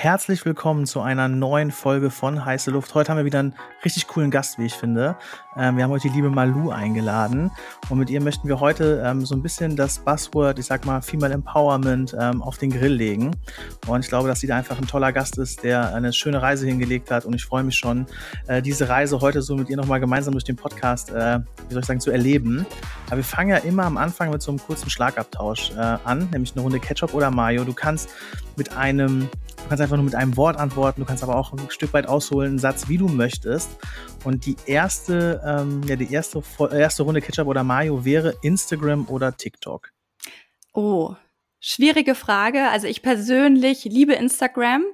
Herzlich willkommen zu einer neuen Folge von Heiße Luft. Heute haben wir wieder einen richtig coolen Gast, wie ich finde. Ähm, wir haben heute die liebe Malu eingeladen und mit ihr möchten wir heute ähm, so ein bisschen das Buzzword, ich sag mal Female Empowerment, ähm, auf den Grill legen. Und ich glaube, dass sie da einfach ein toller Gast ist, der eine schöne Reise hingelegt hat und ich freue mich schon, äh, diese Reise heute so mit ihr nochmal gemeinsam durch den Podcast, äh, wie soll ich sagen, zu erleben. Aber wir fangen ja immer am Anfang mit so einem kurzen Schlagabtausch äh, an, nämlich eine Runde Ketchup oder Mayo. Du kannst mit einem Du kannst einfach nur mit einem Wort antworten, du kannst aber auch ein Stück weit ausholen, einen Satz, wie du möchtest. Und die erste, ähm, ja, die erste, erste Runde Ketchup oder Mayo wäre Instagram oder TikTok. Oh, schwierige Frage. Also ich persönlich liebe Instagram.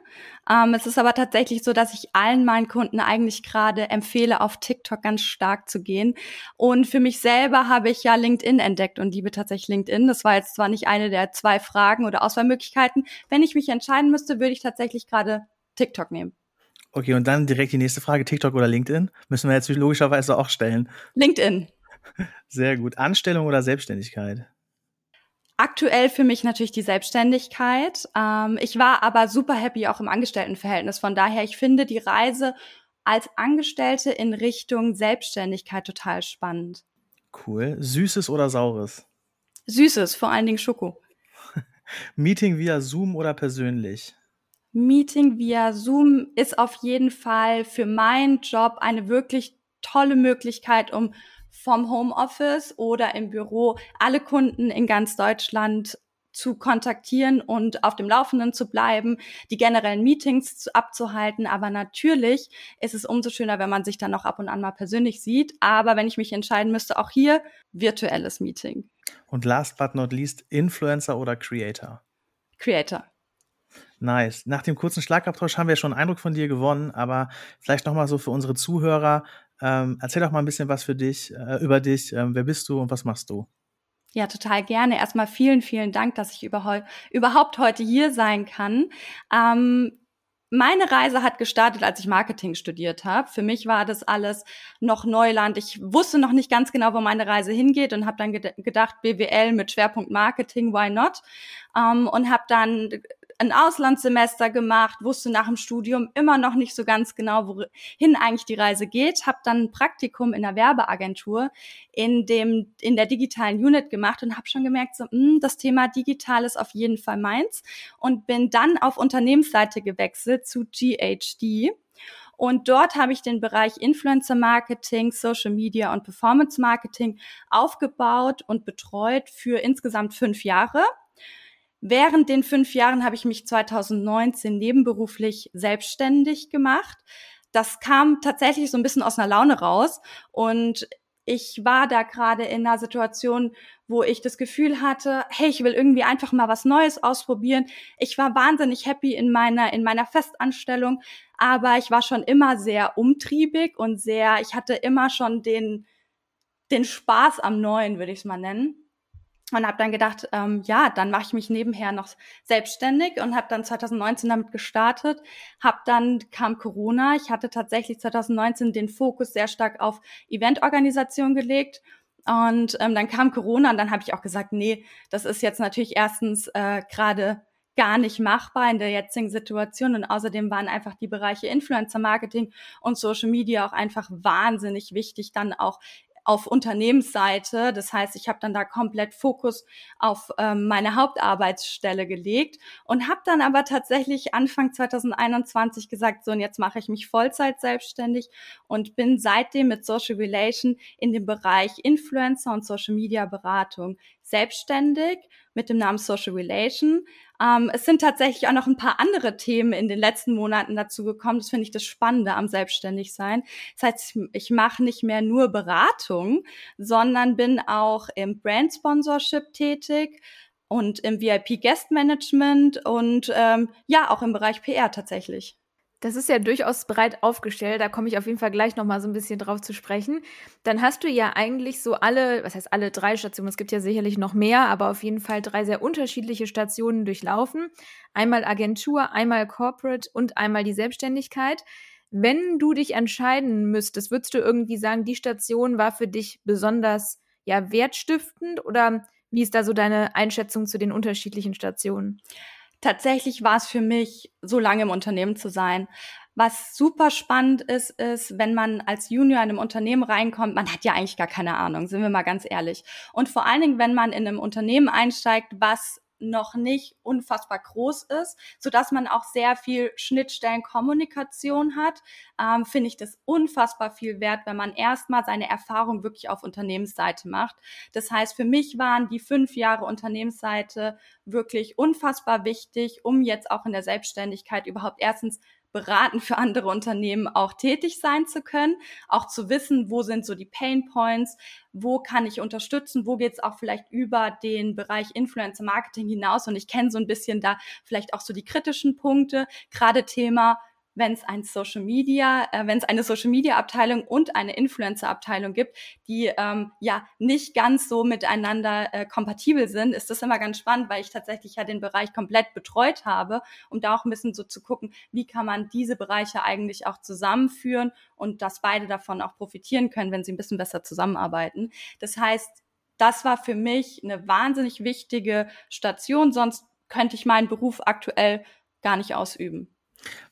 Ähm, es ist aber tatsächlich so, dass ich allen meinen Kunden eigentlich gerade empfehle, auf TikTok ganz stark zu gehen. Und für mich selber habe ich ja LinkedIn entdeckt und liebe tatsächlich LinkedIn. Das war jetzt zwar nicht eine der zwei Fragen oder Auswahlmöglichkeiten. Wenn ich mich entscheiden müsste, würde ich tatsächlich gerade TikTok nehmen. Okay, und dann direkt die nächste Frage, TikTok oder LinkedIn? Müssen wir jetzt logischerweise auch stellen. LinkedIn. Sehr gut. Anstellung oder Selbstständigkeit? Aktuell für mich natürlich die Selbstständigkeit. Ähm, ich war aber super happy auch im Angestelltenverhältnis. Von daher, ich finde die Reise als Angestellte in Richtung Selbstständigkeit total spannend. Cool. Süßes oder Saures? Süßes, vor allen Dingen Schoko. Meeting via Zoom oder persönlich? Meeting via Zoom ist auf jeden Fall für meinen Job eine wirklich tolle Möglichkeit, um vom Homeoffice oder im Büro alle Kunden in ganz Deutschland zu kontaktieren und auf dem Laufenden zu bleiben, die generellen Meetings zu, abzuhalten. Aber natürlich ist es umso schöner, wenn man sich dann auch ab und an mal persönlich sieht. Aber wenn ich mich entscheiden müsste, auch hier virtuelles Meeting. Und last but not least, Influencer oder Creator? Creator. Nice. Nach dem kurzen Schlagabtausch haben wir schon einen Eindruck von dir gewonnen, aber vielleicht nochmal so für unsere Zuhörer, ähm, erzähl doch mal ein bisschen was für dich, äh, über dich. Ähm, wer bist du und was machst du? Ja, total gerne. Erstmal vielen, vielen Dank, dass ich überhaupt heute hier sein kann. Ähm, meine Reise hat gestartet, als ich Marketing studiert habe. Für mich war das alles noch Neuland. Ich wusste noch nicht ganz genau, wo meine Reise hingeht und habe dann gedacht, BWL mit Schwerpunkt Marketing, why not? Ähm, und habe dann ein Auslandssemester gemacht, wusste nach dem Studium immer noch nicht so ganz genau, wohin eigentlich die Reise geht, habe dann ein Praktikum in der Werbeagentur in dem in der digitalen Unit gemacht und habe schon gemerkt, so, mh, hm, das Thema digital ist auf jeden Fall meins und bin dann auf Unternehmensseite gewechselt zu GHD. Und dort habe ich den Bereich Influencer Marketing, Social Media und Performance Marketing aufgebaut und betreut für insgesamt fünf Jahre. Während den fünf Jahren habe ich mich 2019 nebenberuflich selbstständig gemacht. Das kam tatsächlich so ein bisschen aus einer Laune raus und ich war da gerade in einer Situation, wo ich das Gefühl hatte, hey, ich will irgendwie einfach mal was Neues ausprobieren. Ich war wahnsinnig happy in meiner, in meiner Festanstellung, aber ich war schon immer sehr umtriebig und sehr, ich hatte immer schon den, den Spaß am Neuen, würde ich es mal nennen und habe dann gedacht, ähm, ja, dann mache ich mich nebenher noch selbstständig und habe dann 2019 damit gestartet. Hab dann kam Corona. Ich hatte tatsächlich 2019 den Fokus sehr stark auf Eventorganisation gelegt. Und ähm, dann kam Corona und dann habe ich auch gesagt, nee, das ist jetzt natürlich erstens äh, gerade gar nicht machbar in der jetzigen Situation. Und außerdem waren einfach die Bereiche Influencer Marketing und Social Media auch einfach wahnsinnig wichtig, dann auch auf Unternehmensseite. Das heißt, ich habe dann da komplett Fokus auf ähm, meine Hauptarbeitsstelle gelegt und habe dann aber tatsächlich Anfang 2021 gesagt, so und jetzt mache ich mich Vollzeit selbstständig und bin seitdem mit Social Relation in dem Bereich Influencer und Social Media Beratung selbstständig mit dem Namen Social Relation. Ähm, es sind tatsächlich auch noch ein paar andere Themen in den letzten Monaten dazu gekommen. Das finde ich das Spannende am Selbstständigsein. Das heißt, ich mache nicht mehr nur Beratung, sondern bin auch im Brand Sponsorship tätig und im VIP Guest Management und ähm, ja, auch im Bereich PR tatsächlich. Das ist ja durchaus breit aufgestellt. Da komme ich auf jeden Fall gleich noch mal so ein bisschen drauf zu sprechen. Dann hast du ja eigentlich so alle, was heißt alle drei Stationen? Es gibt ja sicherlich noch mehr, aber auf jeden Fall drei sehr unterschiedliche Stationen durchlaufen. Einmal Agentur, einmal Corporate und einmal die Selbstständigkeit. Wenn du dich entscheiden müsstest, würdest du irgendwie sagen, die Station war für dich besonders ja wertstiftend oder wie ist da so deine Einschätzung zu den unterschiedlichen Stationen? Tatsächlich war es für mich, so lange im Unternehmen zu sein. Was super spannend ist, ist, wenn man als Junior in einem Unternehmen reinkommt, man hat ja eigentlich gar keine Ahnung, sind wir mal ganz ehrlich. Und vor allen Dingen, wenn man in einem Unternehmen einsteigt, was noch nicht unfassbar groß ist, so dass man auch sehr viel Schnittstellenkommunikation hat, ähm, finde ich das unfassbar viel wert, wenn man erstmal seine Erfahrung wirklich auf Unternehmensseite macht. Das heißt, für mich waren die fünf Jahre Unternehmensseite wirklich unfassbar wichtig, um jetzt auch in der Selbstständigkeit überhaupt erstens beraten für andere Unternehmen auch tätig sein zu können, auch zu wissen, wo sind so die Pain Points, wo kann ich unterstützen, wo geht es auch vielleicht über den Bereich Influencer Marketing hinaus. Und ich kenne so ein bisschen da vielleicht auch so die kritischen Punkte, gerade Thema wenn es ein Social Media, äh, wenn es eine Social Media Abteilung und eine Influencer Abteilung gibt, die ähm, ja nicht ganz so miteinander äh, kompatibel sind, ist das immer ganz spannend, weil ich tatsächlich ja den Bereich komplett betreut habe, um da auch ein bisschen so zu gucken, wie kann man diese Bereiche eigentlich auch zusammenführen und dass beide davon auch profitieren können, wenn sie ein bisschen besser zusammenarbeiten. Das heißt, das war für mich eine wahnsinnig wichtige Station, sonst könnte ich meinen Beruf aktuell gar nicht ausüben.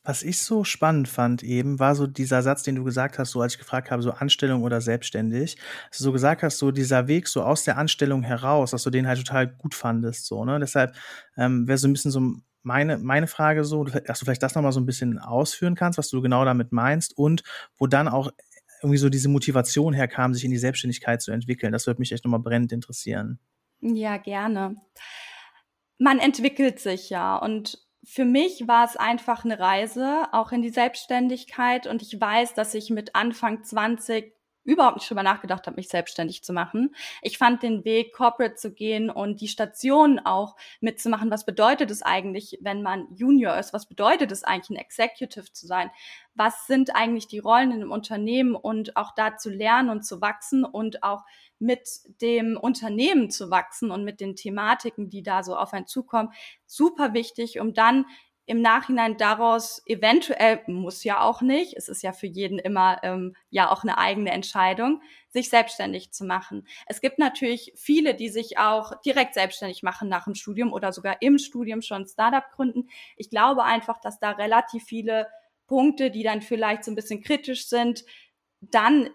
Was ich so spannend fand eben, war so dieser Satz, den du gesagt hast, so als ich gefragt habe, so Anstellung oder selbstständig, dass du so gesagt hast, so dieser Weg so aus der Anstellung heraus, dass du den halt total gut fandest, so, ne? Deshalb ähm, wäre so ein bisschen so meine, meine Frage so, dass du vielleicht das nochmal so ein bisschen ausführen kannst, was du genau damit meinst und wo dann auch irgendwie so diese Motivation herkam, sich in die Selbstständigkeit zu entwickeln. Das würde mich echt nochmal brennend interessieren. Ja, gerne. Man entwickelt sich ja und für mich war es einfach eine Reise, auch in die Selbstständigkeit. Und ich weiß, dass ich mit Anfang 20 überhaupt nicht drüber nachgedacht habe, mich selbstständig zu machen. Ich fand den Weg, corporate zu gehen und die Station auch mitzumachen. Was bedeutet es eigentlich, wenn man Junior ist? Was bedeutet es eigentlich, ein Executive zu sein? Was sind eigentlich die Rollen in einem Unternehmen und auch da zu lernen und zu wachsen und auch mit dem Unternehmen zu wachsen und mit den Thematiken, die da so auf einen zukommen, super wichtig, um dann im Nachhinein daraus eventuell, muss ja auch nicht, es ist ja für jeden immer ähm, ja auch eine eigene Entscheidung, sich selbstständig zu machen. Es gibt natürlich viele, die sich auch direkt selbstständig machen nach dem Studium oder sogar im Studium schon Startup gründen. Ich glaube einfach, dass da relativ viele Punkte, die dann vielleicht so ein bisschen kritisch sind, dann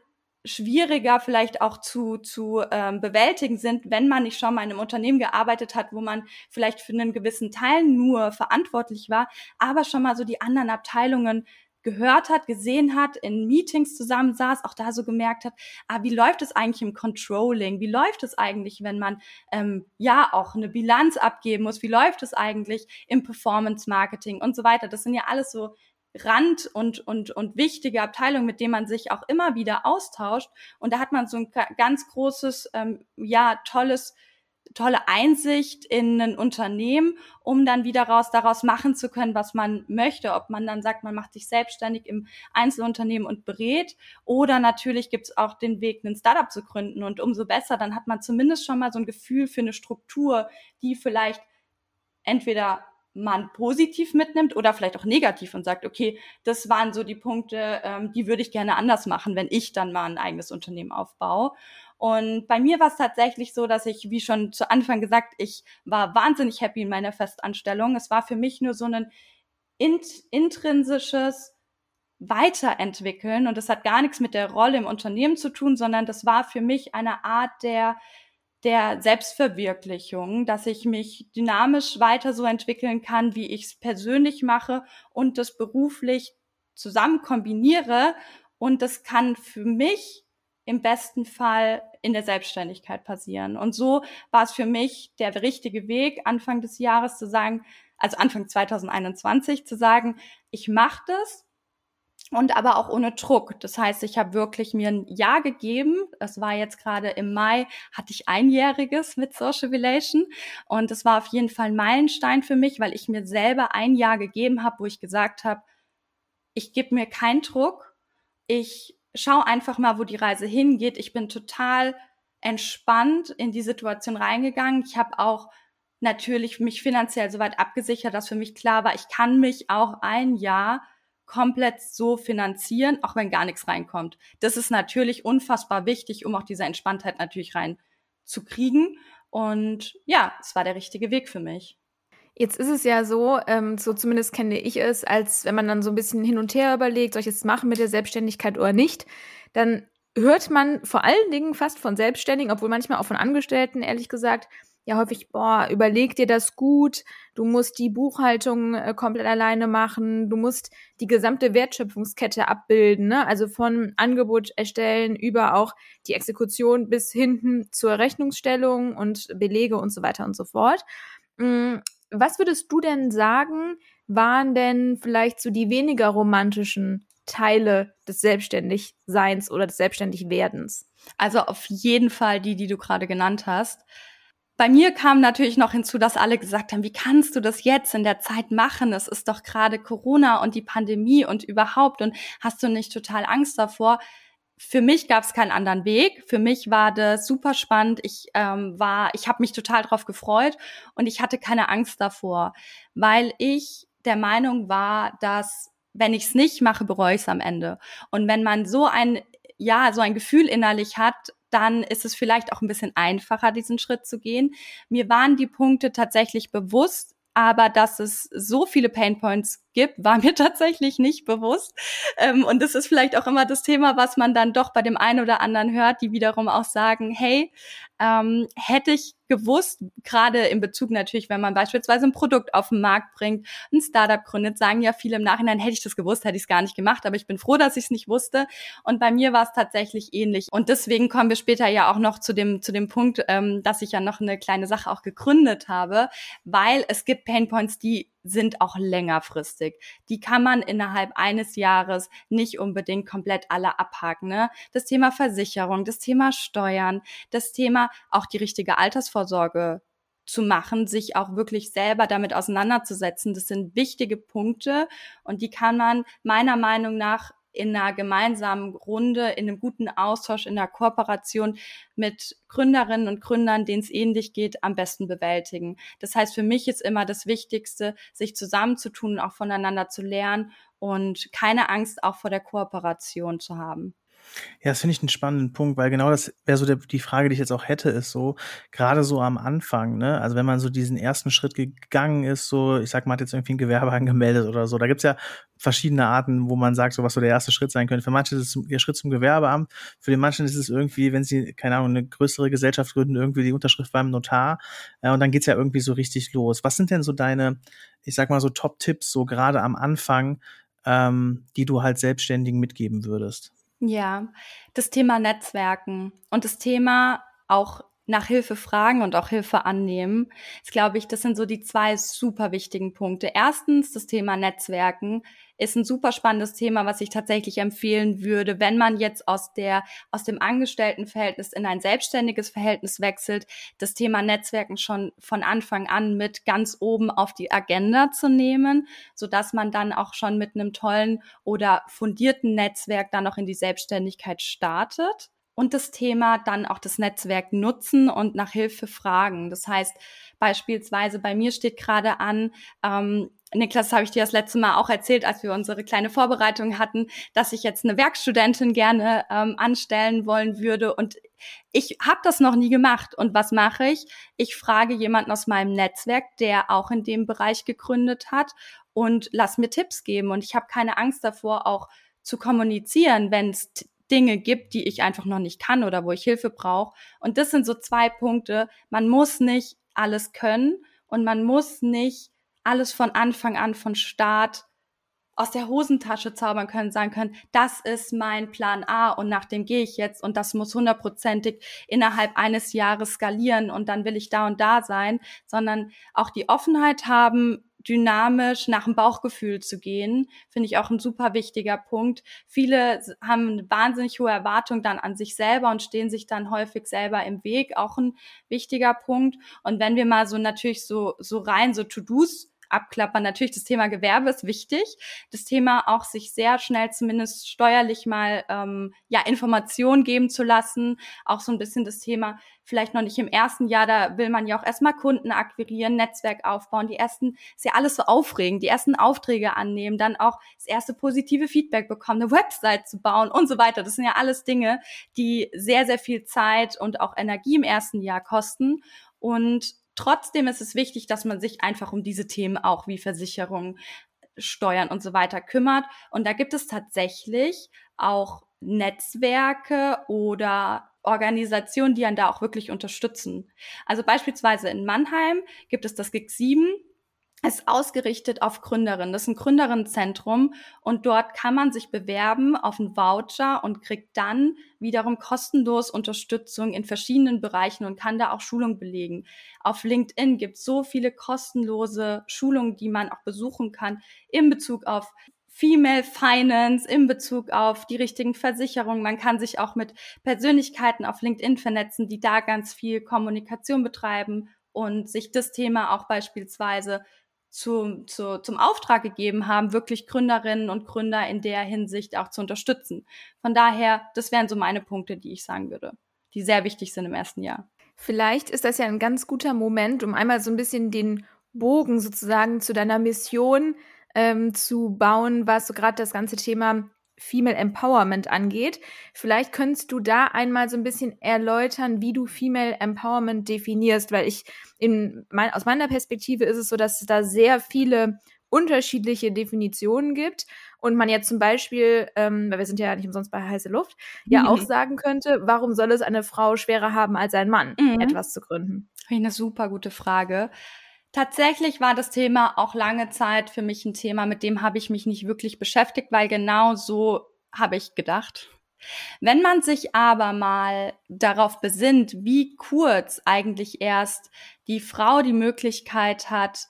schwieriger vielleicht auch zu, zu ähm, bewältigen sind, wenn man nicht schon mal in einem Unternehmen gearbeitet hat, wo man vielleicht für einen gewissen Teil nur verantwortlich war, aber schon mal so die anderen Abteilungen gehört hat, gesehen hat, in Meetings zusammensaß, auch da so gemerkt hat, ah, wie läuft es eigentlich im Controlling? Wie läuft es eigentlich, wenn man ähm, ja auch eine Bilanz abgeben muss? Wie läuft es eigentlich im Performance Marketing und so weiter? Das sind ja alles so Rand und, und, und wichtige Abteilung, mit dem man sich auch immer wieder austauscht. Und da hat man so ein ganz großes, ähm, ja, tolles, tolle Einsicht in ein Unternehmen, um dann wieder raus, daraus machen zu können, was man möchte. Ob man dann sagt, man macht sich selbstständig im Einzelunternehmen und berät. Oder natürlich gibt es auch den Weg, ein Startup zu gründen. Und umso besser, dann hat man zumindest schon mal so ein Gefühl für eine Struktur, die vielleicht entweder man positiv mitnimmt oder vielleicht auch negativ und sagt, okay, das waren so die Punkte, ähm, die würde ich gerne anders machen, wenn ich dann mal ein eigenes Unternehmen aufbaue. Und bei mir war es tatsächlich so, dass ich, wie schon zu Anfang gesagt, ich war wahnsinnig happy in meiner Festanstellung. Es war für mich nur so ein int intrinsisches Weiterentwickeln und das hat gar nichts mit der Rolle im Unternehmen zu tun, sondern das war für mich eine Art der der Selbstverwirklichung, dass ich mich dynamisch weiter so entwickeln kann, wie ich es persönlich mache und das beruflich zusammen kombiniere. Und das kann für mich im besten Fall in der Selbstständigkeit passieren. Und so war es für mich der richtige Weg, Anfang des Jahres zu sagen, also Anfang 2021 zu sagen, ich mache das und aber auch ohne Druck. Das heißt, ich habe wirklich mir ein Jahr gegeben. Das war jetzt gerade im Mai, hatte ich einjähriges mit Social Relation und das war auf jeden Fall ein Meilenstein für mich, weil ich mir selber ein Jahr gegeben habe, wo ich gesagt habe, ich gebe mir keinen Druck. Ich schaue einfach mal, wo die Reise hingeht. Ich bin total entspannt in die Situation reingegangen. Ich habe auch natürlich mich finanziell soweit abgesichert, dass für mich klar war, ich kann mich auch ein Jahr komplett so finanzieren, auch wenn gar nichts reinkommt. Das ist natürlich unfassbar wichtig, um auch diese Entspanntheit natürlich reinzukriegen. Und ja, es war der richtige Weg für mich. Jetzt ist es ja so, ähm, so zumindest kenne ich es, als wenn man dann so ein bisschen hin und her überlegt, soll ich es machen mit der Selbstständigkeit oder nicht, dann hört man vor allen Dingen fast von Selbstständigen, obwohl manchmal auch von Angestellten, ehrlich gesagt, ja häufig, boah, überleg dir das gut, du musst die Buchhaltung äh, komplett alleine machen, du musst die gesamte Wertschöpfungskette abbilden, ne? also von Angebot erstellen über auch die Exekution bis hinten zur Rechnungsstellung und Belege und so weiter und so fort. Mm, was würdest du denn sagen, waren denn vielleicht so die weniger romantischen Teile des Selbstständigseins oder des Selbstständigwerdens? Also auf jeden Fall die, die du gerade genannt hast. Bei mir kam natürlich noch hinzu, dass alle gesagt haben, wie kannst du das jetzt in der Zeit machen? Es ist doch gerade Corona und die Pandemie und überhaupt und hast du nicht total Angst davor? Für mich gab es keinen anderen Weg. Für mich war das super spannend. Ich ähm, war, ich habe mich total drauf gefreut und ich hatte keine Angst davor, weil ich der Meinung war, dass wenn ich es nicht mache, bereue ich es am Ende. Und wenn man so ein ja, so ein Gefühl innerlich hat, dann ist es vielleicht auch ein bisschen einfacher, diesen Schritt zu gehen. Mir waren die Punkte tatsächlich bewusst, aber dass es so viele Painpoints gibt, war mir tatsächlich nicht bewusst. Ähm, und das ist vielleicht auch immer das Thema, was man dann doch bei dem einen oder anderen hört, die wiederum auch sagen, hey, ähm, hätte ich gewusst, gerade in Bezug natürlich, wenn man beispielsweise ein Produkt auf den Markt bringt, ein Startup gründet, sagen ja viele im Nachhinein, hätte ich das gewusst, hätte ich es gar nicht gemacht, aber ich bin froh, dass ich es nicht wusste. Und bei mir war es tatsächlich ähnlich. Und deswegen kommen wir später ja auch noch zu dem, zu dem Punkt, ähm, dass ich ja noch eine kleine Sache auch gegründet habe, weil es gibt Painpoints, die sind auch längerfristig. Die kann man innerhalb eines Jahres nicht unbedingt komplett alle abhaken. Ne? Das Thema Versicherung, das Thema Steuern, das Thema auch die richtige Altersvorsorge zu machen, sich auch wirklich selber damit auseinanderzusetzen. Das sind wichtige Punkte und die kann man meiner Meinung nach in einer gemeinsamen Runde, in einem guten Austausch, in einer Kooperation mit Gründerinnen und Gründern, denen es ähnlich geht, am besten bewältigen. Das heißt, für mich ist immer das Wichtigste, sich zusammenzutun, auch voneinander zu lernen und keine Angst auch vor der Kooperation zu haben. Ja, das finde ich einen spannenden Punkt, weil genau das wäre so der, die Frage, die ich jetzt auch hätte, ist so, gerade so am Anfang, ne, also wenn man so diesen ersten Schritt gegangen ist, so, ich sag mal, hat jetzt irgendwie ein Gewerbe angemeldet oder so, da gibt's ja verschiedene Arten, wo man sagt, so was so der erste Schritt sein könnte. Für manche ist es der Schritt zum Gewerbeamt, für den manchen ist es irgendwie, wenn sie, keine Ahnung, eine größere Gesellschaft gründen, irgendwie die Unterschrift beim Notar äh, und dann geht's ja irgendwie so richtig los. Was sind denn so deine, ich sag mal so Top-Tipps, so gerade am Anfang, ähm, die du halt Selbstständigen mitgeben würdest? Ja, das Thema Netzwerken und das Thema auch nach Hilfe fragen und auch Hilfe annehmen, ist, glaube ich, das sind so die zwei super wichtigen Punkte. Erstens, das Thema Netzwerken ist ein super spannendes Thema, was ich tatsächlich empfehlen würde, wenn man jetzt aus der, aus dem Angestelltenverhältnis in ein selbstständiges Verhältnis wechselt, das Thema Netzwerken schon von Anfang an mit ganz oben auf die Agenda zu nehmen, so dass man dann auch schon mit einem tollen oder fundierten Netzwerk dann auch in die Selbstständigkeit startet und das Thema dann auch das Netzwerk nutzen und nach Hilfe fragen. Das heißt, beispielsweise bei mir steht gerade an, ähm, Niklas, habe ich dir das letzte Mal auch erzählt, als wir unsere kleine Vorbereitung hatten, dass ich jetzt eine Werkstudentin gerne ähm, anstellen wollen würde. Und ich habe das noch nie gemacht. Und was mache ich? Ich frage jemanden aus meinem Netzwerk, der auch in dem Bereich gegründet hat und lass mir Tipps geben. Und ich habe keine Angst davor, auch zu kommunizieren, wenn es Dinge gibt, die ich einfach noch nicht kann oder wo ich Hilfe brauche. Und das sind so zwei Punkte. Man muss nicht alles können und man muss nicht alles von Anfang an, von Start aus der Hosentasche zaubern können, sagen können, das ist mein Plan A und nach dem gehe ich jetzt und das muss hundertprozentig innerhalb eines Jahres skalieren und dann will ich da und da sein, sondern auch die Offenheit haben, dynamisch nach dem Bauchgefühl zu gehen, finde ich auch ein super wichtiger Punkt. Viele haben eine wahnsinnig hohe Erwartung dann an sich selber und stehen sich dann häufig selber im Weg, auch ein wichtiger Punkt. Und wenn wir mal so natürlich so, so rein so To-Dos abklappern. Natürlich, das Thema Gewerbe ist wichtig. Das Thema auch sich sehr schnell zumindest steuerlich mal ähm, ja Informationen geben zu lassen. Auch so ein bisschen das Thema vielleicht noch nicht im ersten Jahr, da will man ja auch erstmal Kunden akquirieren, Netzwerk aufbauen, die ersten, ist ja alles so aufregend, die ersten Aufträge annehmen, dann auch das erste positive Feedback bekommen, eine Website zu bauen und so weiter. Das sind ja alles Dinge, die sehr, sehr viel Zeit und auch Energie im ersten Jahr kosten. Und trotzdem ist es wichtig, dass man sich einfach um diese Themen auch wie Versicherung, Steuern und so weiter kümmert. Und da gibt es tatsächlich auch Netzwerke oder Organisationen, die einen da auch wirklich unterstützen. Also beispielsweise in Mannheim gibt es das GIG 7, ist ausgerichtet auf Gründerinnen. Das ist ein Gründerinnenzentrum und dort kann man sich bewerben auf einen Voucher und kriegt dann wiederum kostenlos Unterstützung in verschiedenen Bereichen und kann da auch Schulungen belegen. Auf LinkedIn gibt es so viele kostenlose Schulungen, die man auch besuchen kann in Bezug auf Female Finance in Bezug auf die richtigen Versicherungen. Man kann sich auch mit Persönlichkeiten auf LinkedIn vernetzen, die da ganz viel Kommunikation betreiben und sich das Thema auch beispielsweise zu, zu, zum Auftrag gegeben haben, wirklich Gründerinnen und Gründer in der Hinsicht auch zu unterstützen. Von daher, das wären so meine Punkte, die ich sagen würde, die sehr wichtig sind im ersten Jahr. Vielleicht ist das ja ein ganz guter Moment, um einmal so ein bisschen den Bogen sozusagen zu deiner Mission ähm, zu bauen, was so gerade das ganze Thema Female Empowerment angeht. Vielleicht könntest du da einmal so ein bisschen erläutern, wie du Female Empowerment definierst, weil ich in mein, aus meiner Perspektive ist es so, dass es da sehr viele unterschiedliche Definitionen gibt und man jetzt zum Beispiel, ähm, weil wir sind ja nicht umsonst bei heiße Luft, ja mhm. auch sagen könnte, warum soll es eine Frau schwerer haben als ein Mann, mhm. etwas zu gründen? Eine super gute Frage. Tatsächlich war das Thema auch lange Zeit für mich ein Thema, mit dem habe ich mich nicht wirklich beschäftigt, weil genau so habe ich gedacht. Wenn man sich aber mal darauf besinnt, wie kurz eigentlich erst die Frau die Möglichkeit hat,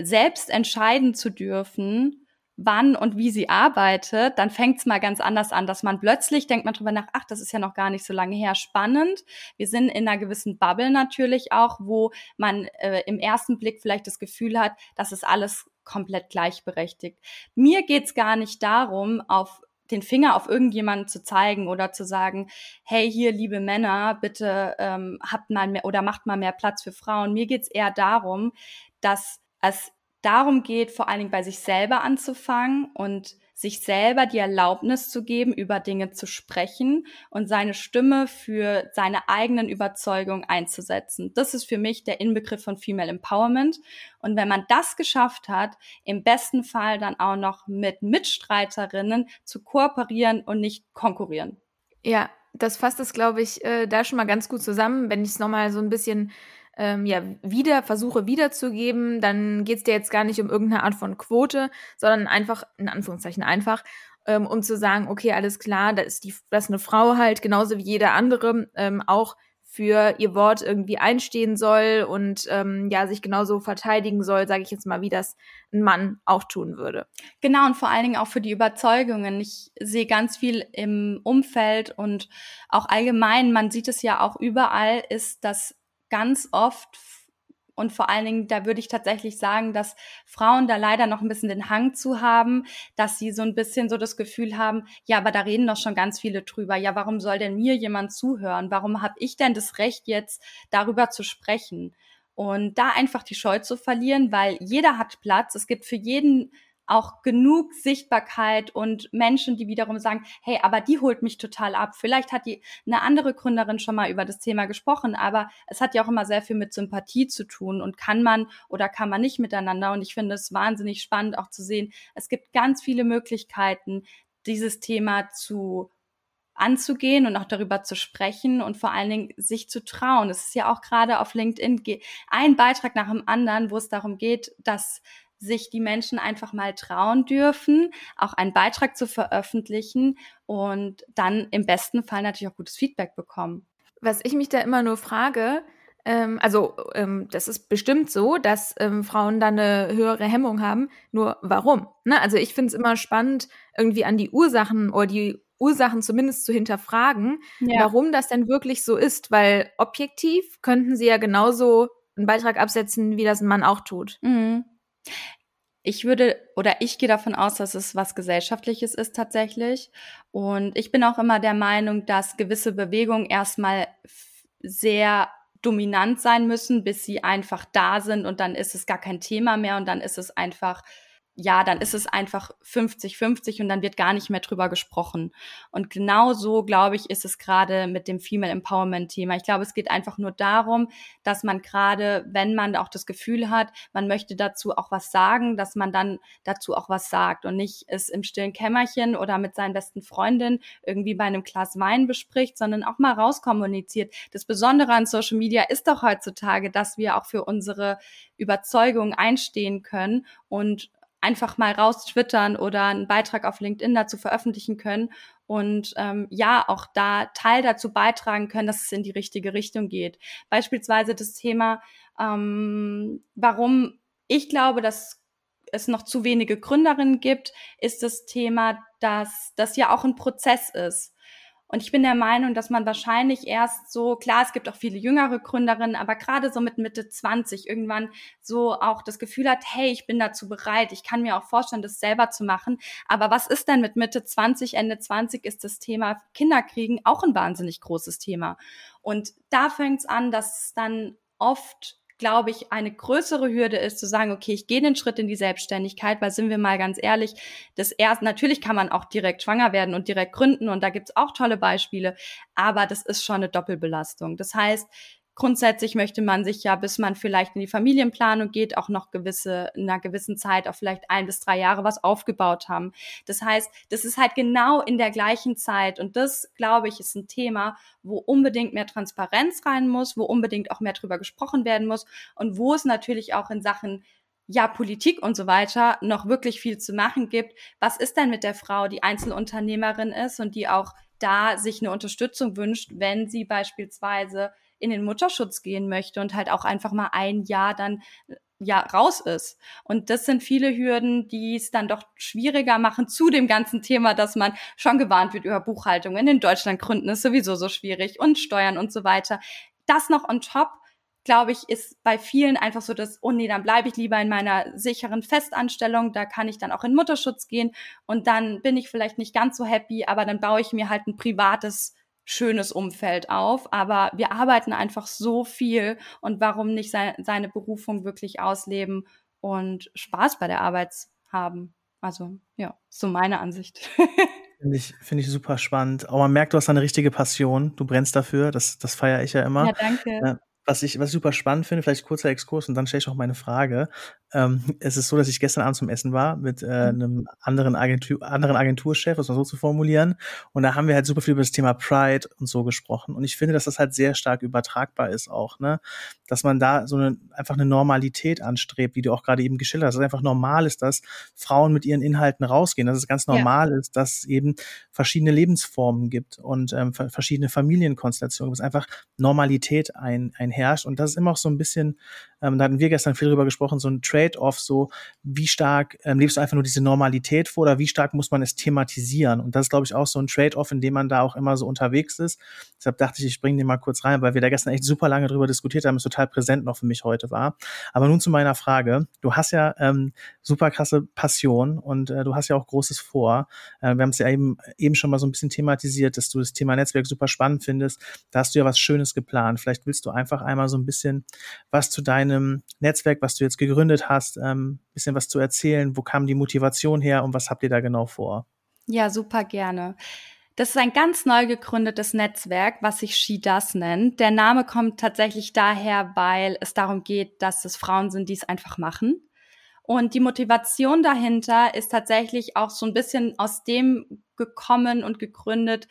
selbst entscheiden zu dürfen, wann und wie sie arbeitet, dann fängt es mal ganz anders an, dass man plötzlich denkt man drüber nach, ach, das ist ja noch gar nicht so lange her, spannend. Wir sind in einer gewissen Bubble natürlich auch, wo man äh, im ersten Blick vielleicht das Gefühl hat, das ist alles komplett gleichberechtigt. Mir geht's gar nicht darum, auf den Finger auf irgendjemanden zu zeigen oder zu sagen, hey, hier, liebe Männer, bitte ähm, habt mal mehr oder macht mal mehr Platz für Frauen. Mir geht's eher darum, dass es darum geht, vor allen Dingen bei sich selber anzufangen und sich selber die Erlaubnis zu geben, über Dinge zu sprechen und seine Stimme für seine eigenen Überzeugungen einzusetzen. Das ist für mich der Inbegriff von Female Empowerment. Und wenn man das geschafft hat, im besten Fall dann auch noch mit Mitstreiterinnen zu kooperieren und nicht konkurrieren. Ja, das fasst es, glaube ich, äh, da schon mal ganz gut zusammen. Wenn ich es nochmal so ein bisschen ähm, ja, wieder versuche wiederzugeben, dann geht es dir jetzt gar nicht um irgendeine Art von Quote, sondern einfach, in Anführungszeichen einfach, ähm, um zu sagen, okay, alles klar, da ist die, das ist eine Frau halt, genauso wie jeder andere, ähm, auch für ihr Wort irgendwie einstehen soll und ähm, ja sich genauso verteidigen soll, sage ich jetzt mal, wie das ein Mann auch tun würde. Genau und vor allen Dingen auch für die Überzeugungen. Ich sehe ganz viel im Umfeld und auch allgemein, man sieht es ja auch überall, ist, dass ganz oft und vor allen Dingen, da würde ich tatsächlich sagen, dass Frauen da leider noch ein bisschen den Hang zu haben, dass sie so ein bisschen so das Gefühl haben, ja, aber da reden doch schon ganz viele drüber. Ja, warum soll denn mir jemand zuhören? Warum habe ich denn das Recht jetzt darüber zu sprechen? Und da einfach die Scheu zu verlieren, weil jeder hat Platz. Es gibt für jeden auch genug Sichtbarkeit und Menschen, die wiederum sagen, hey, aber die holt mich total ab. Vielleicht hat die eine andere Gründerin schon mal über das Thema gesprochen, aber es hat ja auch immer sehr viel mit Sympathie zu tun und kann man oder kann man nicht miteinander. Und ich finde es wahnsinnig spannend auch zu sehen, es gibt ganz viele Möglichkeiten, dieses Thema zu anzugehen und auch darüber zu sprechen und vor allen Dingen sich zu trauen. Es ist ja auch gerade auf LinkedIn ein Beitrag nach dem anderen, wo es darum geht, dass sich die Menschen einfach mal trauen dürfen, auch einen Beitrag zu veröffentlichen und dann im besten Fall natürlich auch gutes Feedback bekommen. Was ich mich da immer nur frage, ähm, also ähm, das ist bestimmt so, dass ähm, Frauen da eine höhere Hemmung haben. Nur warum? Ne? Also ich finde es immer spannend, irgendwie an die Ursachen oder die Ursachen zumindest zu hinterfragen, ja. warum das denn wirklich so ist, weil objektiv könnten sie ja genauso einen Beitrag absetzen, wie das ein Mann auch tut. Mhm. Ich würde oder ich gehe davon aus, dass es was Gesellschaftliches ist tatsächlich. Und ich bin auch immer der Meinung, dass gewisse Bewegungen erstmal sehr dominant sein müssen, bis sie einfach da sind und dann ist es gar kein Thema mehr und dann ist es einfach ja, dann ist es einfach 50-50 und dann wird gar nicht mehr drüber gesprochen. Und genau so, glaube ich, ist es gerade mit dem Female Empowerment Thema. Ich glaube, es geht einfach nur darum, dass man gerade, wenn man auch das Gefühl hat, man möchte dazu auch was sagen, dass man dann dazu auch was sagt und nicht es im stillen Kämmerchen oder mit seinen besten Freundinnen irgendwie bei einem Glas Wein bespricht, sondern auch mal rauskommuniziert. Das Besondere an Social Media ist doch heutzutage, dass wir auch für unsere Überzeugungen einstehen können und einfach mal raus twittern oder einen Beitrag auf LinkedIn dazu veröffentlichen können und ähm, ja auch da Teil dazu beitragen können, dass es in die richtige Richtung geht. Beispielsweise das Thema, ähm, warum ich glaube, dass es noch zu wenige Gründerinnen gibt, ist das Thema, dass das ja auch ein Prozess ist. Und ich bin der Meinung, dass man wahrscheinlich erst so, klar, es gibt auch viele jüngere Gründerinnen, aber gerade so mit Mitte 20 irgendwann so auch das Gefühl hat, hey, ich bin dazu bereit, ich kann mir auch vorstellen, das selber zu machen. Aber was ist denn mit Mitte 20, Ende 20 ist das Thema Kinderkriegen auch ein wahnsinnig großes Thema. Und da fängt es an, dass dann oft glaube ich, eine größere Hürde ist, zu sagen, okay, ich gehe den Schritt in die Selbstständigkeit, weil sind wir mal ganz ehrlich, das erst, natürlich kann man auch direkt schwanger werden und direkt gründen und da gibt's auch tolle Beispiele, aber das ist schon eine Doppelbelastung. Das heißt, grundsätzlich möchte man sich ja, bis man vielleicht in die Familienplanung geht, auch noch gewisse, in einer gewissen Zeit, auch vielleicht ein bis drei Jahre was aufgebaut haben. Das heißt, das ist halt genau in der gleichen Zeit. Und das, glaube ich, ist ein Thema, wo unbedingt mehr Transparenz rein muss, wo unbedingt auch mehr drüber gesprochen werden muss und wo es natürlich auch in Sachen ja, Politik und so weiter noch wirklich viel zu machen gibt. Was ist denn mit der Frau, die Einzelunternehmerin ist und die auch da sich eine Unterstützung wünscht, wenn sie beispielsweise in den Mutterschutz gehen möchte und halt auch einfach mal ein Jahr dann ja raus ist. Und das sind viele Hürden, die es dann doch schwieriger machen zu dem ganzen Thema, dass man schon gewarnt wird über Buchhaltung. In Deutschland gründen ist sowieso so schwierig und Steuern und so weiter. Das noch on top, glaube ich, ist bei vielen einfach so das, oh nee, dann bleibe ich lieber in meiner sicheren Festanstellung, da kann ich dann auch in Mutterschutz gehen und dann bin ich vielleicht nicht ganz so happy, aber dann baue ich mir halt ein privates schönes Umfeld auf, aber wir arbeiten einfach so viel und warum nicht se seine Berufung wirklich ausleben und Spaß bei der Arbeit haben? Also ja, so meine Ansicht. Finde ich, finde ich super spannend. Aber man merkt, du hast eine richtige Passion. Du brennst dafür. Das, das feiere ich ja immer. Ja, danke was ich, was ich super spannend finde, vielleicht kurzer Exkurs und dann stelle ich auch meine Frage. Ähm, es ist so, dass ich gestern Abend zum Essen war mit äh, mhm. einem anderen, Agentur, anderen Agenturchef, um es mal so zu formulieren. Und da haben wir halt super viel über das Thema Pride und so gesprochen. Und ich finde, dass das halt sehr stark übertragbar ist auch, ne? Dass man da so eine, einfach eine Normalität anstrebt, wie du auch gerade eben geschildert hast. Dass es einfach normal ist, dass Frauen mit ihren Inhalten rausgehen, dass es ganz normal ja. ist, dass es eben verschiedene Lebensformen gibt und ähm, verschiedene Familienkonstellationen, dass einfach Normalität ein, ein herrscht. Und das ist immer auch so ein bisschen, ähm, da hatten wir gestern viel drüber gesprochen, so ein Trade-off, so wie stark ähm, lebst du einfach nur diese Normalität vor oder wie stark muss man es thematisieren? Und das ist, glaube ich, auch so ein Trade-off, in dem man da auch immer so unterwegs ist. Deshalb dachte ich, ich bringe den mal kurz rein, weil wir da gestern echt super lange drüber diskutiert haben, es total präsent noch für mich heute war. Aber nun zu meiner Frage. Du hast ja ähm, super krasse Passion und äh, du hast ja auch Großes vor. Äh, wir haben es ja eben, eben schon mal so ein bisschen thematisiert, dass du das Thema Netzwerk super spannend findest. Da hast du ja was Schönes geplant. Vielleicht willst du einfach einmal so ein bisschen was zu deinem Netzwerk, was du jetzt gegründet hast, ähm, bisschen was zu erzählen. Wo kam die Motivation her und was habt ihr da genau vor? Ja, super gerne. Das ist ein ganz neu gegründetes Netzwerk, was sich She Does nennt. Der Name kommt tatsächlich daher, weil es darum geht, dass es Frauen sind, die es einfach machen. Und die Motivation dahinter ist tatsächlich auch so ein bisschen aus dem gekommen und gegründet,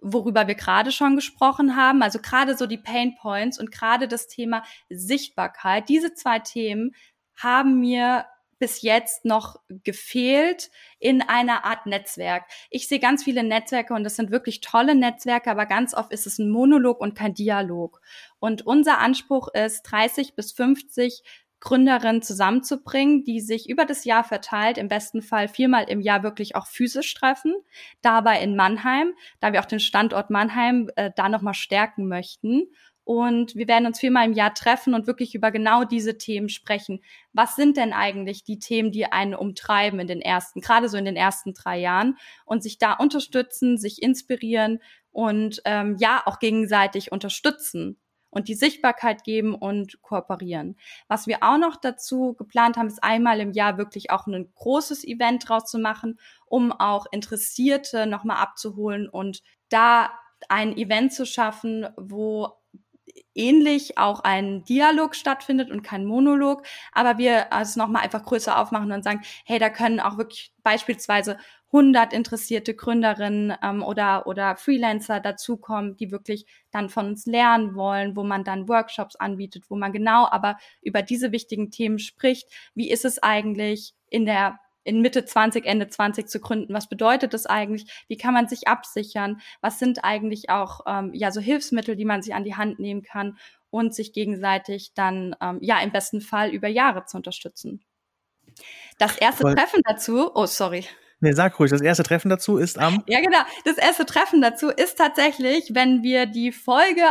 worüber wir gerade schon gesprochen haben, also gerade so die Pain Points und gerade das Thema Sichtbarkeit. Diese zwei Themen haben mir bis jetzt noch gefehlt in einer Art Netzwerk. Ich sehe ganz viele Netzwerke und das sind wirklich tolle Netzwerke, aber ganz oft ist es ein Monolog und kein Dialog. Und unser Anspruch ist, 30 bis 50 Gründerinnen zusammenzubringen, die sich über das Jahr verteilt, im besten Fall viermal im Jahr wirklich auch physisch treffen. Dabei in Mannheim, da wir auch den Standort Mannheim äh, da nochmal stärken möchten. Und wir werden uns viermal im Jahr treffen und wirklich über genau diese Themen sprechen. Was sind denn eigentlich die Themen, die einen umtreiben in den ersten, gerade so in den ersten drei Jahren und sich da unterstützen, sich inspirieren und ähm, ja auch gegenseitig unterstützen und die Sichtbarkeit geben und kooperieren. Was wir auch noch dazu geplant haben, ist einmal im Jahr wirklich auch ein großes Event draus zu machen, um auch Interessierte nochmal abzuholen und da ein Event zu schaffen, wo ähnlich auch ein Dialog stattfindet und kein Monolog, aber wir es nochmal einfach größer aufmachen und sagen, hey, da können auch wirklich beispielsweise 100 interessierte Gründerinnen ähm, oder, oder Freelancer dazukommen, die wirklich dann von uns lernen wollen, wo man dann Workshops anbietet, wo man genau aber über diese wichtigen Themen spricht. Wie ist es eigentlich in der in Mitte 20, Ende 20 zu gründen. Was bedeutet das eigentlich? Wie kann man sich absichern? Was sind eigentlich auch ähm, ja so Hilfsmittel, die man sich an die Hand nehmen kann und sich gegenseitig dann ähm, ja im besten Fall über Jahre zu unterstützen? Das erste. Treffen dazu, oh sorry. Nee, sag ruhig, das erste Treffen dazu ist am. Ja, genau. Das erste Treffen dazu ist tatsächlich, wenn wir die Folge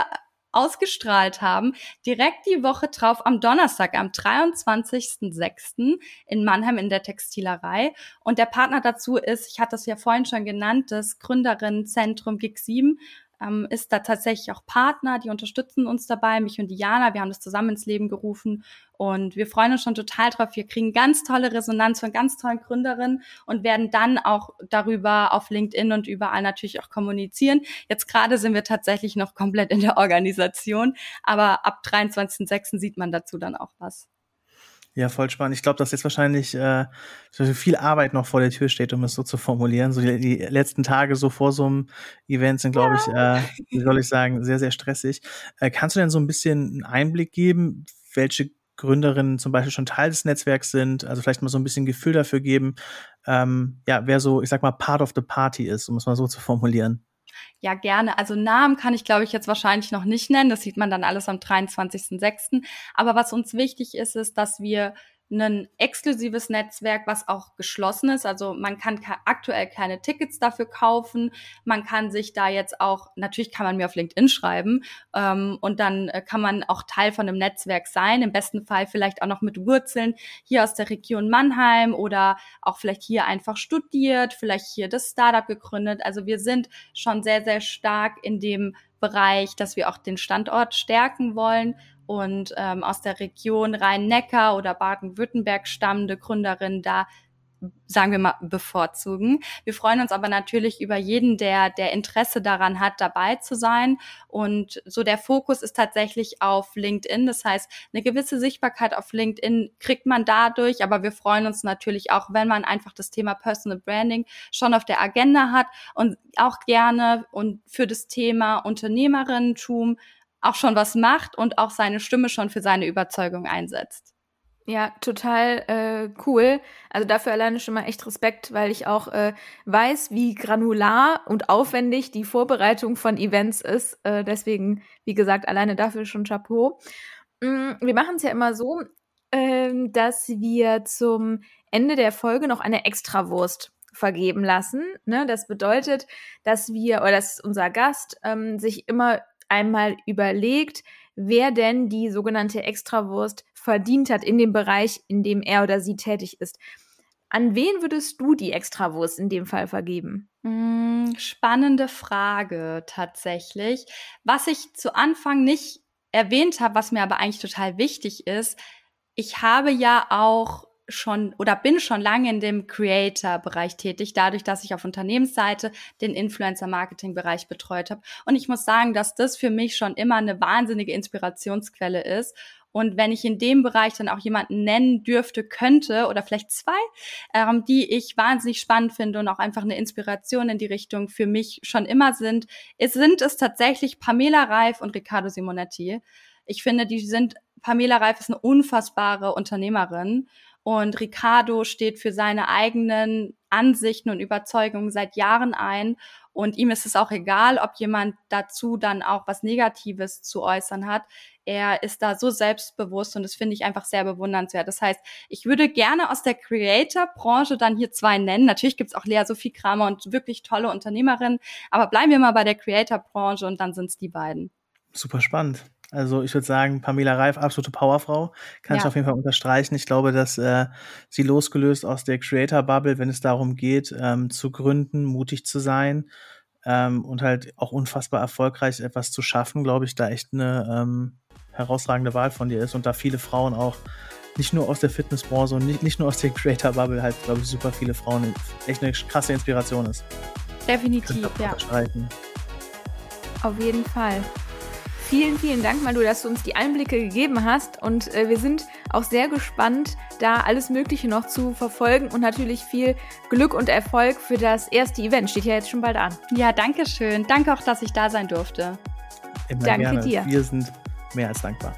ausgestrahlt haben, direkt die Woche drauf am Donnerstag, am 23.06. in Mannheim in der Textilerei. Und der Partner dazu ist, ich hatte es ja vorhin schon genannt, das Gründerinnenzentrum GIG7 ähm, ist da tatsächlich auch Partner, die unterstützen uns dabei, mich und Diana. Wir haben das zusammen ins Leben gerufen und wir freuen uns schon total drauf. Wir kriegen ganz tolle Resonanz von ganz tollen Gründerinnen und werden dann auch darüber auf LinkedIn und überall natürlich auch kommunizieren. Jetzt gerade sind wir tatsächlich noch komplett in der Organisation, aber ab 23.06. sieht man dazu dann auch was. Ja, voll spannend. Ich glaube, dass jetzt wahrscheinlich äh, viel Arbeit noch vor der Tür steht, um es so zu formulieren. So die, die letzten Tage so vor so einem Event sind, glaube ja. ich, äh, wie soll ich sagen, sehr, sehr stressig. Äh, kannst du denn so ein bisschen einen Einblick geben, welche Gründerinnen zum Beispiel schon Teil des Netzwerks sind, also vielleicht mal so ein bisschen Gefühl dafür geben, ähm, ja, wer so, ich sag mal, part of the party ist, um es mal so zu formulieren. Ja, gerne. Also Namen kann ich, glaube ich, jetzt wahrscheinlich noch nicht nennen. Das sieht man dann alles am 23.06. Aber was uns wichtig ist, ist, dass wir ein exklusives Netzwerk, was auch geschlossen ist. Also man kann aktuell keine Tickets dafür kaufen. Man kann sich da jetzt auch, natürlich kann man mir auf LinkedIn schreiben ähm, und dann äh, kann man auch Teil von einem Netzwerk sein. Im besten Fall vielleicht auch noch mit Wurzeln hier aus der Region Mannheim oder auch vielleicht hier einfach studiert, vielleicht hier das Startup gegründet. Also wir sind schon sehr, sehr stark in dem Bereich, dass wir auch den Standort stärken wollen und ähm, aus der Region Rhein-Neckar oder Baden-Württemberg stammende Gründerinnen da sagen wir mal, bevorzugen. Wir freuen uns aber natürlich über jeden, der, der Interesse daran hat, dabei zu sein. Und so der Fokus ist tatsächlich auf LinkedIn. Das heißt, eine gewisse Sichtbarkeit auf LinkedIn kriegt man dadurch, aber wir freuen uns natürlich auch, wenn man einfach das Thema Personal Branding schon auf der Agenda hat und auch gerne und für das Thema Unternehmerinnentum auch schon was macht und auch seine Stimme schon für seine Überzeugung einsetzt. Ja, total äh, cool. Also dafür alleine schon mal echt Respekt, weil ich auch äh, weiß, wie granular und aufwendig die Vorbereitung von Events ist. Äh, deswegen, wie gesagt, alleine dafür schon Chapeau. Mm, wir machen es ja immer so, äh, dass wir zum Ende der Folge noch eine Extrawurst vergeben lassen. Ne? Das bedeutet, dass wir oder dass unser Gast ähm, sich immer einmal überlegt, wer denn die sogenannte Extrawurst verdient hat in dem Bereich, in dem er oder sie tätig ist. An wen würdest du die Extrawurst in dem Fall vergeben? Hm, spannende Frage tatsächlich. Was ich zu Anfang nicht erwähnt habe, was mir aber eigentlich total wichtig ist, ich habe ja auch schon oder bin schon lange in dem Creator-Bereich tätig, dadurch, dass ich auf Unternehmensseite den Influencer-Marketing-Bereich betreut habe. Und ich muss sagen, dass das für mich schon immer eine wahnsinnige Inspirationsquelle ist. Und wenn ich in dem Bereich dann auch jemanden nennen dürfte, könnte oder vielleicht zwei, ähm, die ich wahnsinnig spannend finde und auch einfach eine Inspiration in die Richtung für mich schon immer sind, es sind es tatsächlich Pamela Reif und Riccardo Simonetti. Ich finde, die sind, Pamela Reif ist eine unfassbare Unternehmerin und Ricardo steht für seine eigenen Ansichten und Überzeugungen seit Jahren ein. Und ihm ist es auch egal, ob jemand dazu dann auch was Negatives zu äußern hat. Er ist da so selbstbewusst und das finde ich einfach sehr bewundernswert. Das heißt, ich würde gerne aus der Creator-Branche dann hier zwei nennen. Natürlich gibt's auch Lea Sophie Kramer und wirklich tolle Unternehmerinnen, aber bleiben wir mal bei der Creator-Branche und dann sind's die beiden. Super spannend. Also ich würde sagen, Pamela Reif, absolute Powerfrau, kann ja. ich auf jeden Fall unterstreichen. Ich glaube, dass äh, sie losgelöst aus der Creator-Bubble, wenn es darum geht, ähm, zu gründen, mutig zu sein, ähm, und halt auch unfassbar erfolgreich etwas zu schaffen, glaube ich, da echt eine ähm, herausragende Wahl von dir ist und da viele Frauen auch nicht nur aus der Fitnessbranche und nicht, nicht nur aus der Creator Bubble halt, glaube ich, super viele Frauen echt eine krasse Inspiration ist. Definitiv, ja. Auf jeden Fall. Vielen, vielen Dank, Malu, dass du uns die Einblicke gegeben hast. Und äh, wir sind auch sehr gespannt, da alles Mögliche noch zu verfolgen und natürlich viel Glück und Erfolg für das erste Event. Steht ja jetzt schon bald an. Ja, danke schön. Danke auch, dass ich da sein durfte. Immer Danke gerne. dir. Wir sind mehr als dankbar.